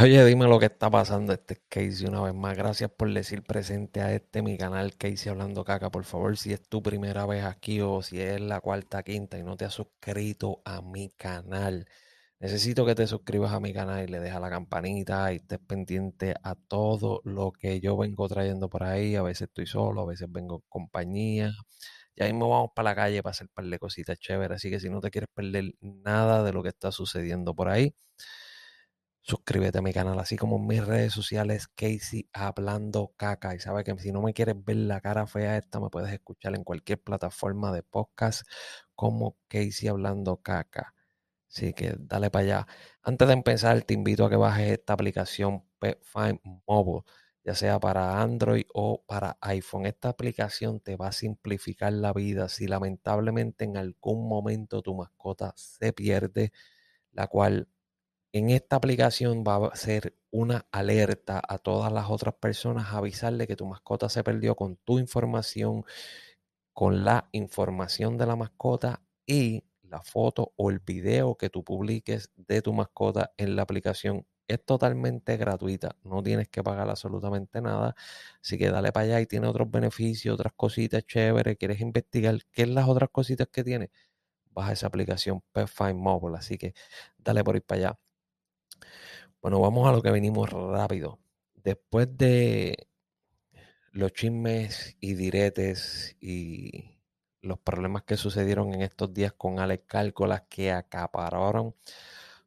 Oye, dime lo que está pasando. Este es Casey una vez más. Gracias por decir presente a este mi canal Casey Hablando Caca. Por favor, si es tu primera vez aquí o si es la cuarta, quinta y no te has suscrito a mi canal, necesito que te suscribas a mi canal y le dejas la campanita y estés pendiente a todo lo que yo vengo trayendo por ahí. A veces estoy solo, a veces vengo en compañía. Y ahí me vamos para la calle para hacer un par de cositas chéveres. Así que si no te quieres perder nada de lo que está sucediendo por ahí, suscríbete a mi canal, así como mis redes sociales, Casey Hablando Caca. Y sabes que si no me quieres ver la cara fea esta, me puedes escuchar en cualquier plataforma de podcast como Casey Hablando Caca. Así que dale para allá. Antes de empezar, te invito a que bajes esta aplicación PetFind Mobile, ya sea para Android o para iPhone. Esta aplicación te va a simplificar la vida si lamentablemente en algún momento tu mascota se pierde, la cual en esta aplicación va a ser una alerta a todas las otras personas, avisarle que tu mascota se perdió con tu información, con la información de la mascota y la foto o el video que tú publiques de tu mascota en la aplicación. Es totalmente gratuita, no tienes que pagar absolutamente nada. Así que dale para allá y tiene otros beneficios, otras cositas chéveres. ¿Quieres investigar qué es las otras cositas que tiene? Baja esa aplicación Petfind Mobile. Así que dale por ir para allá. Bueno, vamos a lo que venimos rápido. Después de los chismes y diretes y los problemas que sucedieron en estos días con Alex Cálcolas que acapararon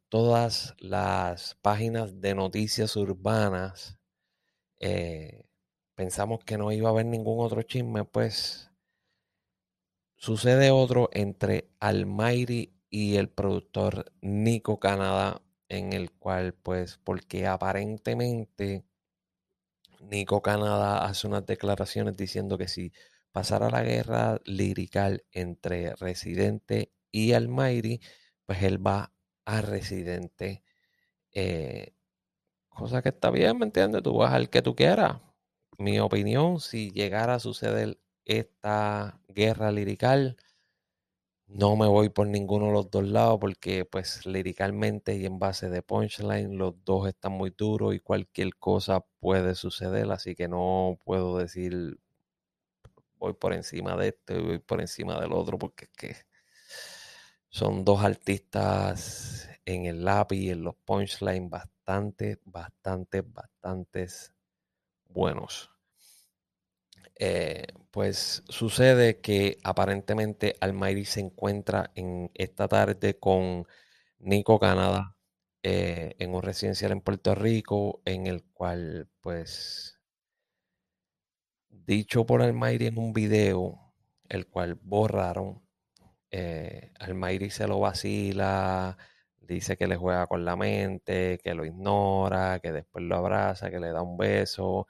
todas las páginas de noticias urbanas, eh, pensamos que no iba a haber ningún otro chisme, pues sucede otro entre Almighty y el productor Nico Canadá en el cual, pues, porque aparentemente Nico Canadá hace unas declaraciones diciendo que si pasara la guerra lirical entre Residente y Almighty, pues él va a Residente. Eh, cosa que está bien, ¿me entiendes? Tú vas al que tú quieras. Mi opinión, si llegara a suceder esta guerra lirical, no me voy por ninguno de los dos lados porque pues liricalmente y en base de punchline los dos están muy duros y cualquier cosa puede suceder, así que no puedo decir voy por encima de este y voy por encima del otro porque es que son dos artistas en el lápiz y en los punchlines bastante, bastante, bastantes buenos. Eh, pues sucede que aparentemente Almighty se encuentra en esta tarde con Nico Canadá eh, en un residencial en Puerto Rico, en el cual, pues, dicho por Almighty en un video, el cual borraron, eh, se lo vacila, dice que le juega con la mente, que lo ignora, que después lo abraza, que le da un beso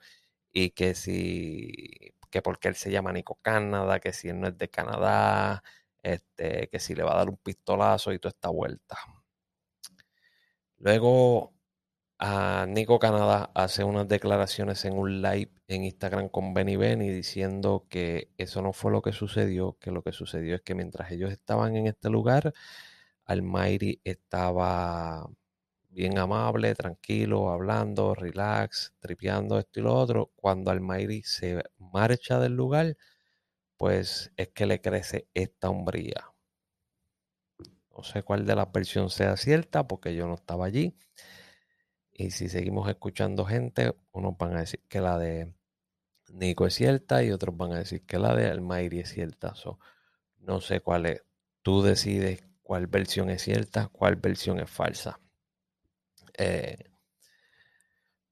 y que si que porque él se llama Nico Canadá, que si él no es de Canadá, este, que si le va a dar un pistolazo y toda esta vuelta. Luego a Nico Canadá hace unas declaraciones en un live en Instagram con Benny Benny diciendo que eso no fue lo que sucedió, que lo que sucedió es que mientras ellos estaban en este lugar, Almighty estaba bien amable, tranquilo, hablando, relax, tripeando esto y lo otro. Cuando Almighty se marcha del lugar, pues es que le crece esta hombría. No sé cuál de las versiones sea cierta porque yo no estaba allí. Y si seguimos escuchando gente, unos van a decir que la de Nico es cierta y otros van a decir que la de Almighty es cierta. no sé cuál es. Tú decides cuál versión es cierta, cuál versión es falsa. Eh,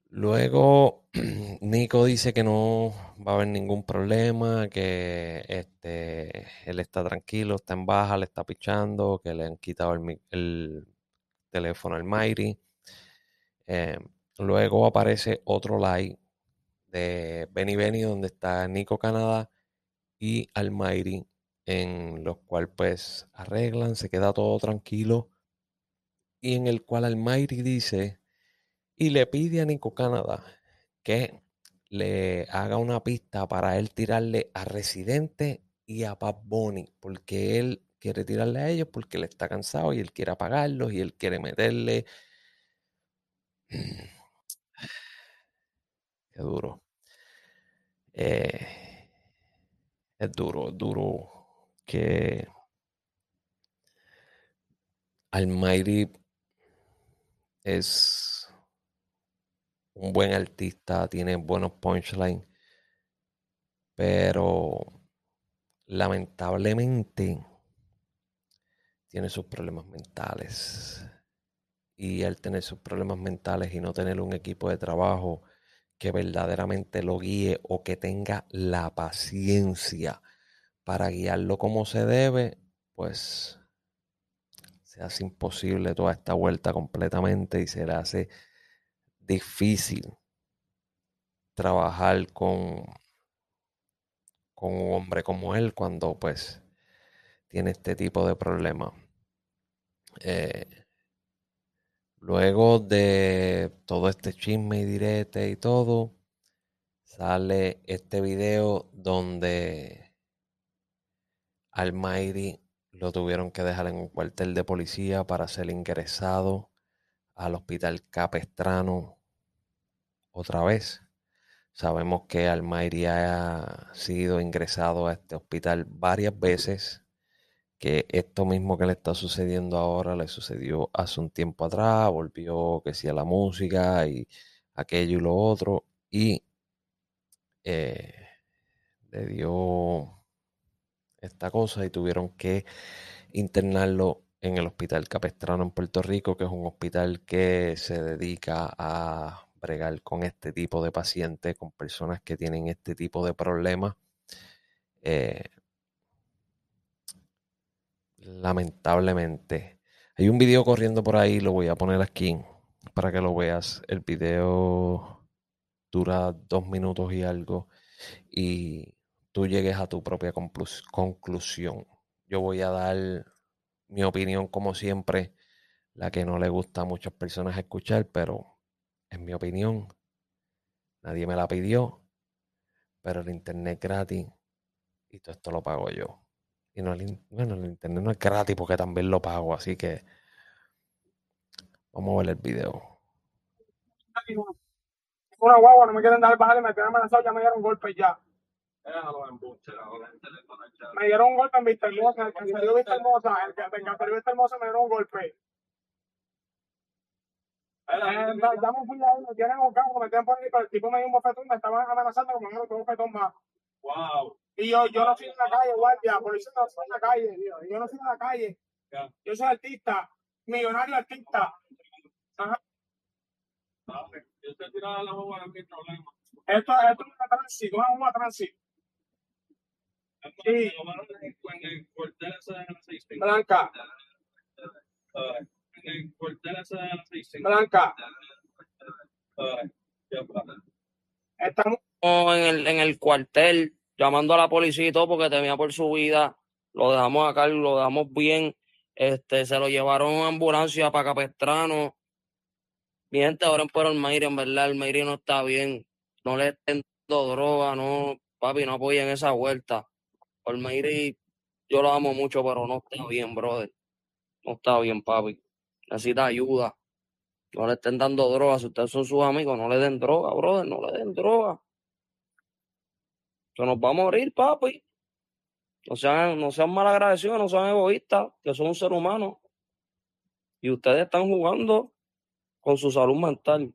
luego, Nico dice que no va a haber ningún problema, que este, él está tranquilo, está en baja, le está pichando, que le han quitado el, teléfono al Mighty. Eh, luego aparece otro live de Benny Benny donde está Nico Canadá y Almighty en los cuales pues arreglan, se queda todo tranquilo y en el cual Almighty dice y le pide a Nico Canadá que le haga una pista para él tirarle a Residente y a Bad Bunny, porque él quiere tirarle a ellos porque él está cansado y él quiere apagarlos y él quiere meterle Qué duro. Eh, es duro, es duro que Almighty es un buen artista, tiene buenos punchlines, pero lamentablemente tiene sus problemas mentales. Y al tener sus problemas mentales y no tener un equipo de trabajo que verdaderamente lo guíe o que tenga la paciencia para guiarlo como se debe, pues se hace imposible toda esta vuelta completamente y se le hace difícil trabajar con, con un hombre como él cuando pues tiene este tipo de problemas. Eh, luego de todo este chisme y direte y todo, sale este video donde Almighty lo tuvieron que dejar en un cuartel de policía para ser ingresado al hospital Capestrano otra vez. Sabemos que Almighty ha sido ingresado a este hospital varias veces, que esto mismo que le está sucediendo ahora le sucedió hace un tiempo atrás, volvió que sí a la música y aquello y lo otro, y eh, le dio esta cosa y tuvieron que internarlo en el Hospital Capestrano en Puerto Rico, que es un hospital que se dedica a bregar con este tipo de pacientes, con personas que tienen este tipo de problemas. Eh, lamentablemente. Hay un video corriendo por ahí, lo voy a poner aquí para que lo veas. El video dura dos minutos y algo y tú llegues a tu propia conclusión. Yo voy a dar mi opinión como siempre, la que no le gusta a muchas personas escuchar, pero en mi opinión, nadie me la pidió, pero el internet gratis y todo esto lo pago yo. Y no bueno, el internet no es gratis porque también lo pago, así que vamos a ver el video. Una guagua, no me quieren dar bajar, me tienen amenazado, ya me dieron golpe ya. Me dieron un golpe en Vista Hermosa, el que salió Vista Hermosa, el que, que Vista Hermosa me dieron un golpe. Eh, ya me fui ahí, me tienen un carro, me tienen por ahí, pero el tipo me dio un bofetón, me estaban amenazando como no, un bofetón más. Wow. Y yo, yo no soy en la calle, guardia, policía no soy en la calle, yo no soy en la calle. Yo soy artista, millonario artista. Ajá. Yo te tiraba la boba, no hay problema. Esto, esto es una transit, una bomba transit. Sí. Blanca. Blanca. Estamos en el, en el cuartel llamando a la policía y todo porque temía por su vida. Lo dejamos acá, lo dejamos bien. Este, se lo llevaron en ambulancia para Capestrano. Mi gente, ahora por el Mayri, en verdad, el Mayri no está bien. No le estén dando droga, no, papi, no apoyen esa vuelta. Olmeiri, yo lo amo mucho, pero no está bien, brother. No está bien, papi. Necesita ayuda. No le estén dando droga. Si ustedes son sus amigos, no le den droga, brother. No le den droga. Se nos va a morir, papi. No sean, no sean malagradecidos, no sean egoístas, que son un ser humano. Y ustedes están jugando con su salud mental.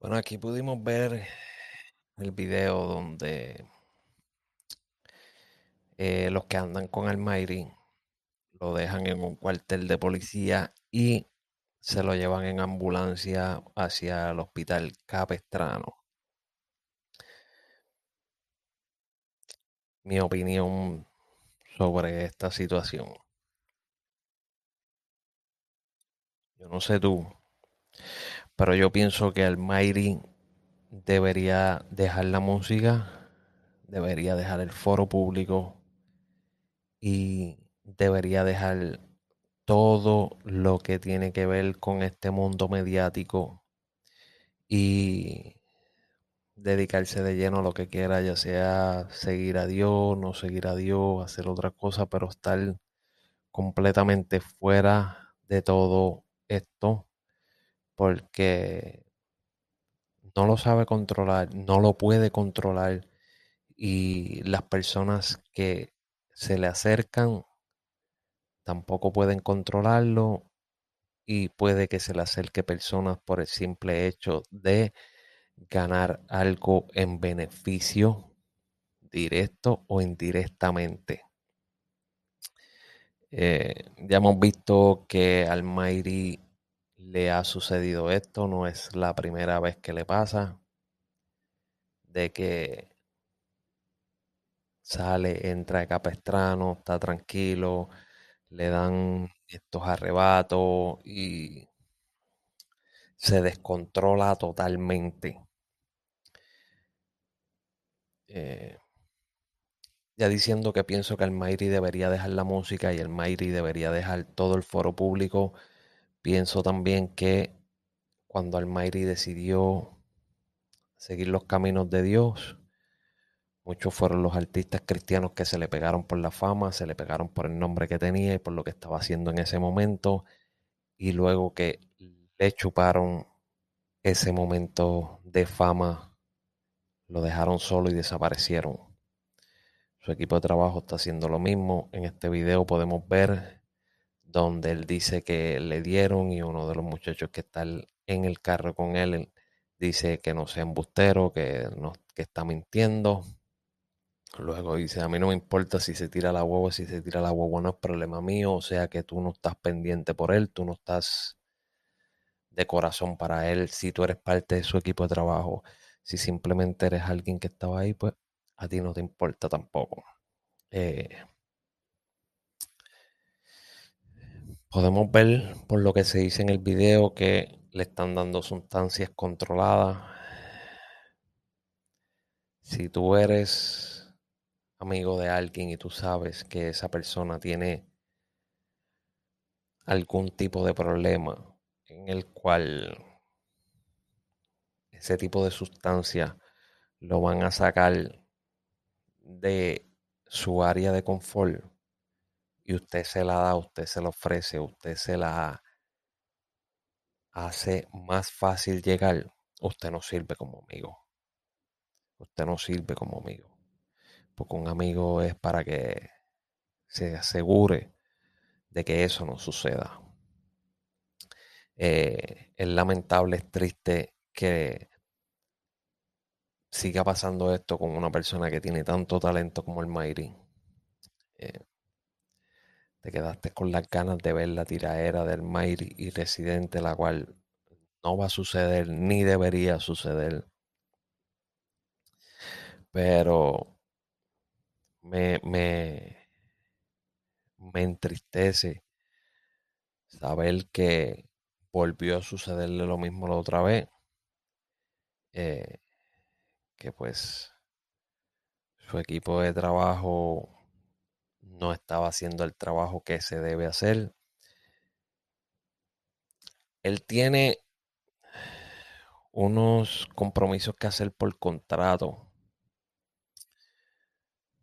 Bueno, aquí pudimos ver el video donde eh, los que andan con Almighty lo dejan en un cuartel de policía y se lo llevan en ambulancia hacia el hospital Capestrano. Mi opinión sobre esta situación. Yo no sé tú, pero yo pienso que Almighty debería dejar la música, debería dejar el foro público y debería dejar todo lo que tiene que ver con este mundo mediático y dedicarse de lleno a lo que quiera, ya sea seguir a Dios, no seguir a Dios, hacer otra cosa, pero estar completamente fuera de todo esto porque no lo sabe controlar, no lo puede controlar y las personas que se le acercan tampoco pueden controlarlo y puede que se le acerque personas por el simple hecho de ganar algo en beneficio directo o indirectamente. Eh, ya hemos visto que al Mayri le ha sucedido esto, no es la primera vez que le pasa, de que sale, entra de capestrano, está tranquilo, le dan estos arrebatos y se descontrola totalmente. Eh, ya diciendo que pienso que el Mayri debería dejar la música y el Mayri debería dejar todo el foro público, pienso también que cuando el Mayri decidió seguir los caminos de Dios, muchos fueron los artistas cristianos que se le pegaron por la fama, se le pegaron por el nombre que tenía y por lo que estaba haciendo en ese momento, y luego que le chuparon ese momento de fama, lo dejaron solo y desaparecieron. Su equipo de trabajo está haciendo lo mismo. En este video podemos ver donde él dice que le dieron y uno de los muchachos que está en el carro con él dice que no sea embustero, que, no, que está mintiendo. Luego dice, a mí no me importa si se tira la huevo, si se tira la huevo no es problema mío, o sea que tú no estás pendiente por él, tú no estás de corazón para él, si tú eres parte de su equipo de trabajo, si simplemente eres alguien que estaba ahí, pues a ti no te importa tampoco. Eh, podemos ver por lo que se dice en el video que le están dando sustancias controladas. Si tú eres amigo de alguien y tú sabes que esa persona tiene algún tipo de problema en el cual ese tipo de sustancia lo van a sacar de su área de confort y usted se la da, usted se la ofrece, usted se la hace más fácil llegar, usted no sirve como amigo. Usted no sirve como amigo. Porque un amigo es para que se asegure de que eso no suceda. Eh, es lamentable, es triste que siga pasando esto con una persona que tiene tanto talento como el Mayri. Eh, te quedaste con las ganas de ver la tiraera del Mayri y Residente, la cual no va a suceder ni debería suceder. Pero me, me, me entristece saber que volvió a sucederle lo mismo la otra vez. Eh, que pues su equipo de trabajo no estaba haciendo el trabajo que se debe hacer. Él tiene unos compromisos que hacer por contrato.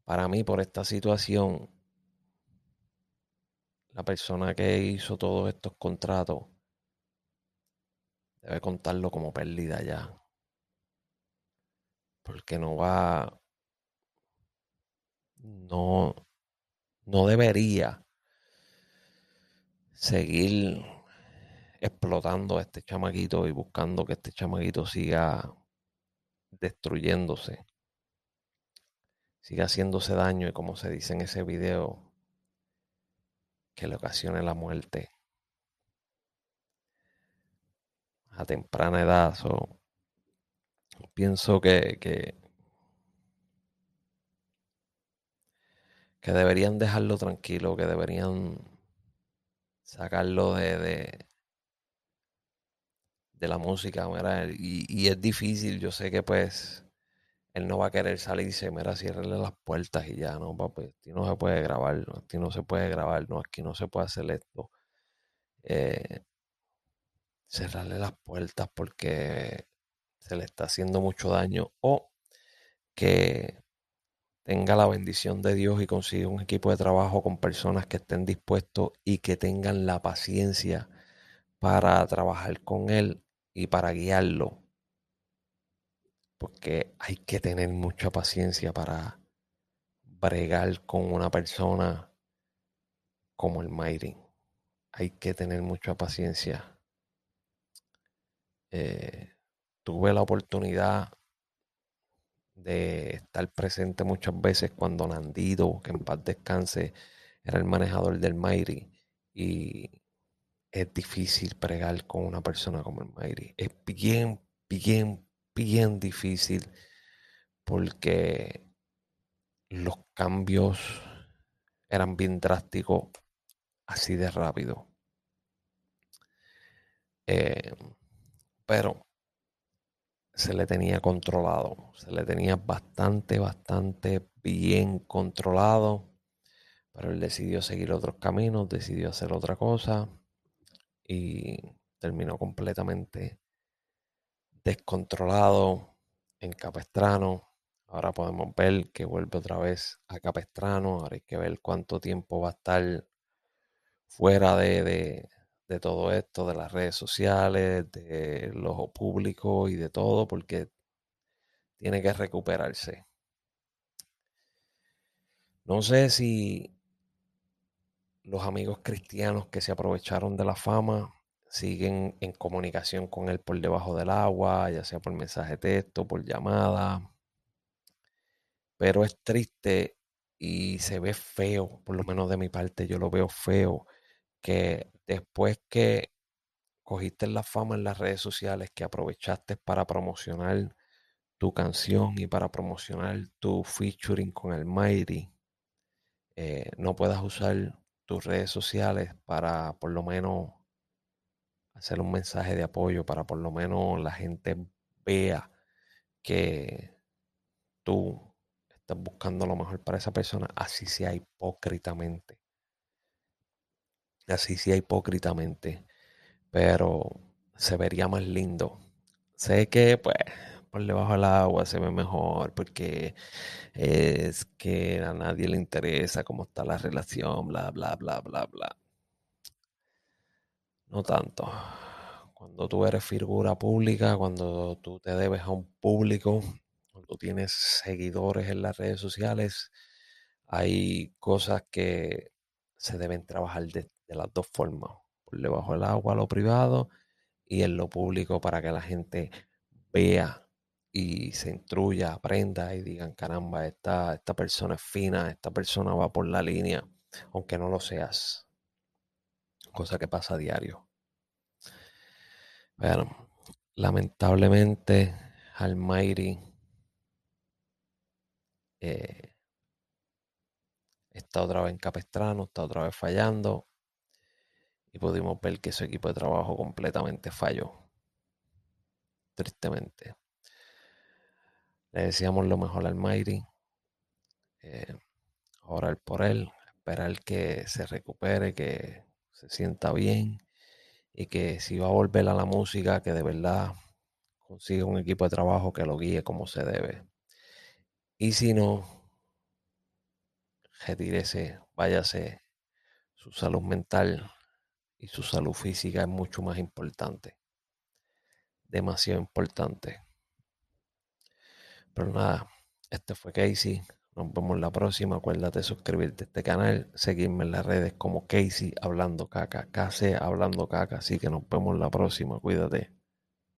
Para mí, por esta situación, la persona que hizo todos estos contratos debe contarlo como pérdida ya. Porque no va, no, no debería seguir explotando a este chamaquito y buscando que este chamaquito siga destruyéndose, siga haciéndose daño y como se dice en ese video, que le ocasione la muerte a temprana edad. pienso que, que, que deberían dejarlo tranquilo, que deberían sacarlo de, de la música, y, y, es difícil, yo sé que pues él no va a querer salirse, mira, cierrele las puertas y ya, no, papi, aquí no se puede grabar, no, aquí no se puede grabar, no, aquí no se puede hacer esto. Eh, cerrarle las puertas porque se le está haciendo mucho daño o que tenga la bendición de Dios y consiga un equipo de trabajo con personas que estén dispuestos y que tengan la paciencia para trabajar con él y para guiarlo. Porque hay que tener mucha paciencia para bregar con una persona como el Mayri. Hay que tener mucha paciencia. Eh, tuve la oportunidad de estar presente muchas veces cuando Nandido, que en paz descanse, era el manejador del Mayri. Y es difícil pregar con una persona como el Mayri. Es bien, bien, bien difícil porque los cambios eran bien drásticos así de rápido. Eh, pero se le tenía controlado, se le tenía bastante, bastante bien controlado, pero él decidió seguir otros caminos, decidió hacer otra cosa y terminó completamente descontrolado en Capestrano. Ahora podemos ver que vuelve otra vez a Capestrano. Ahora hay que ver cuánto tiempo va a estar fuera de, de todo esto, de las redes sociales, de lo público y de todo, porque tiene que recuperarse. No sé si los amigos cristianos que se aprovecharon de la fama siguen en comunicación con él por debajo del agua, ya sea por mensaje de texto, por llamada. Pero es triste y se ve feo, por lo menos de mi parte, yo lo veo feo, que después que cogiste la fama en las redes sociales, que aprovechaste para promocionar tu canción y para promocionar tu featuring con el Mighty, eh, no puedas usar tus redes sociales para por lo menos hacer un mensaje de apoyo, para por lo menos la gente vea que tú estás buscando lo mejor para esa persona, así sea hipócritamente así sea hipócritamente, pero se vería más lindo. Sé que pues por debajo del agua se ve mejor porque es que a nadie le interesa cómo está la relación, bla, bla, bla, bla, bla. No tanto. Cuando tú eres figura pública, cuando tú te debes a un público, cuando tienes seguidores en las redes sociales, hay cosas que se deben trabajar de, las dos formas, por debajo del agua lo privado y en lo público para que la gente vea y se instruya, aprenda y digan, caramba, esta, esta persona es fina, esta persona va por la línea, aunque no lo seas. Cosa que pasa a diario. Bueno, lamentablemente Almighty eh, está otra vez en Capestrano, está otra vez fallando. Y pudimos ver que su equipo de trabajo completamente falló. Tristemente. Le decíamos lo mejor al Mayri. Eh, orar por él. Esperar que se recupere, que se sienta bien. Y que si va a volver a la música, que de verdad consiga un equipo de trabajo que lo guíe como se debe. Y si no, retírese, váyase. Su salud mental y su salud física es mucho más importante. Demasiado importante. Pero nada, este fue Casey. Nos vemos la próxima. Acuérdate de suscribirte a este canal, seguirme en las redes como Casey Hablando Caca, KC Hablando Caca. Así que nos vemos la próxima. Cuídate.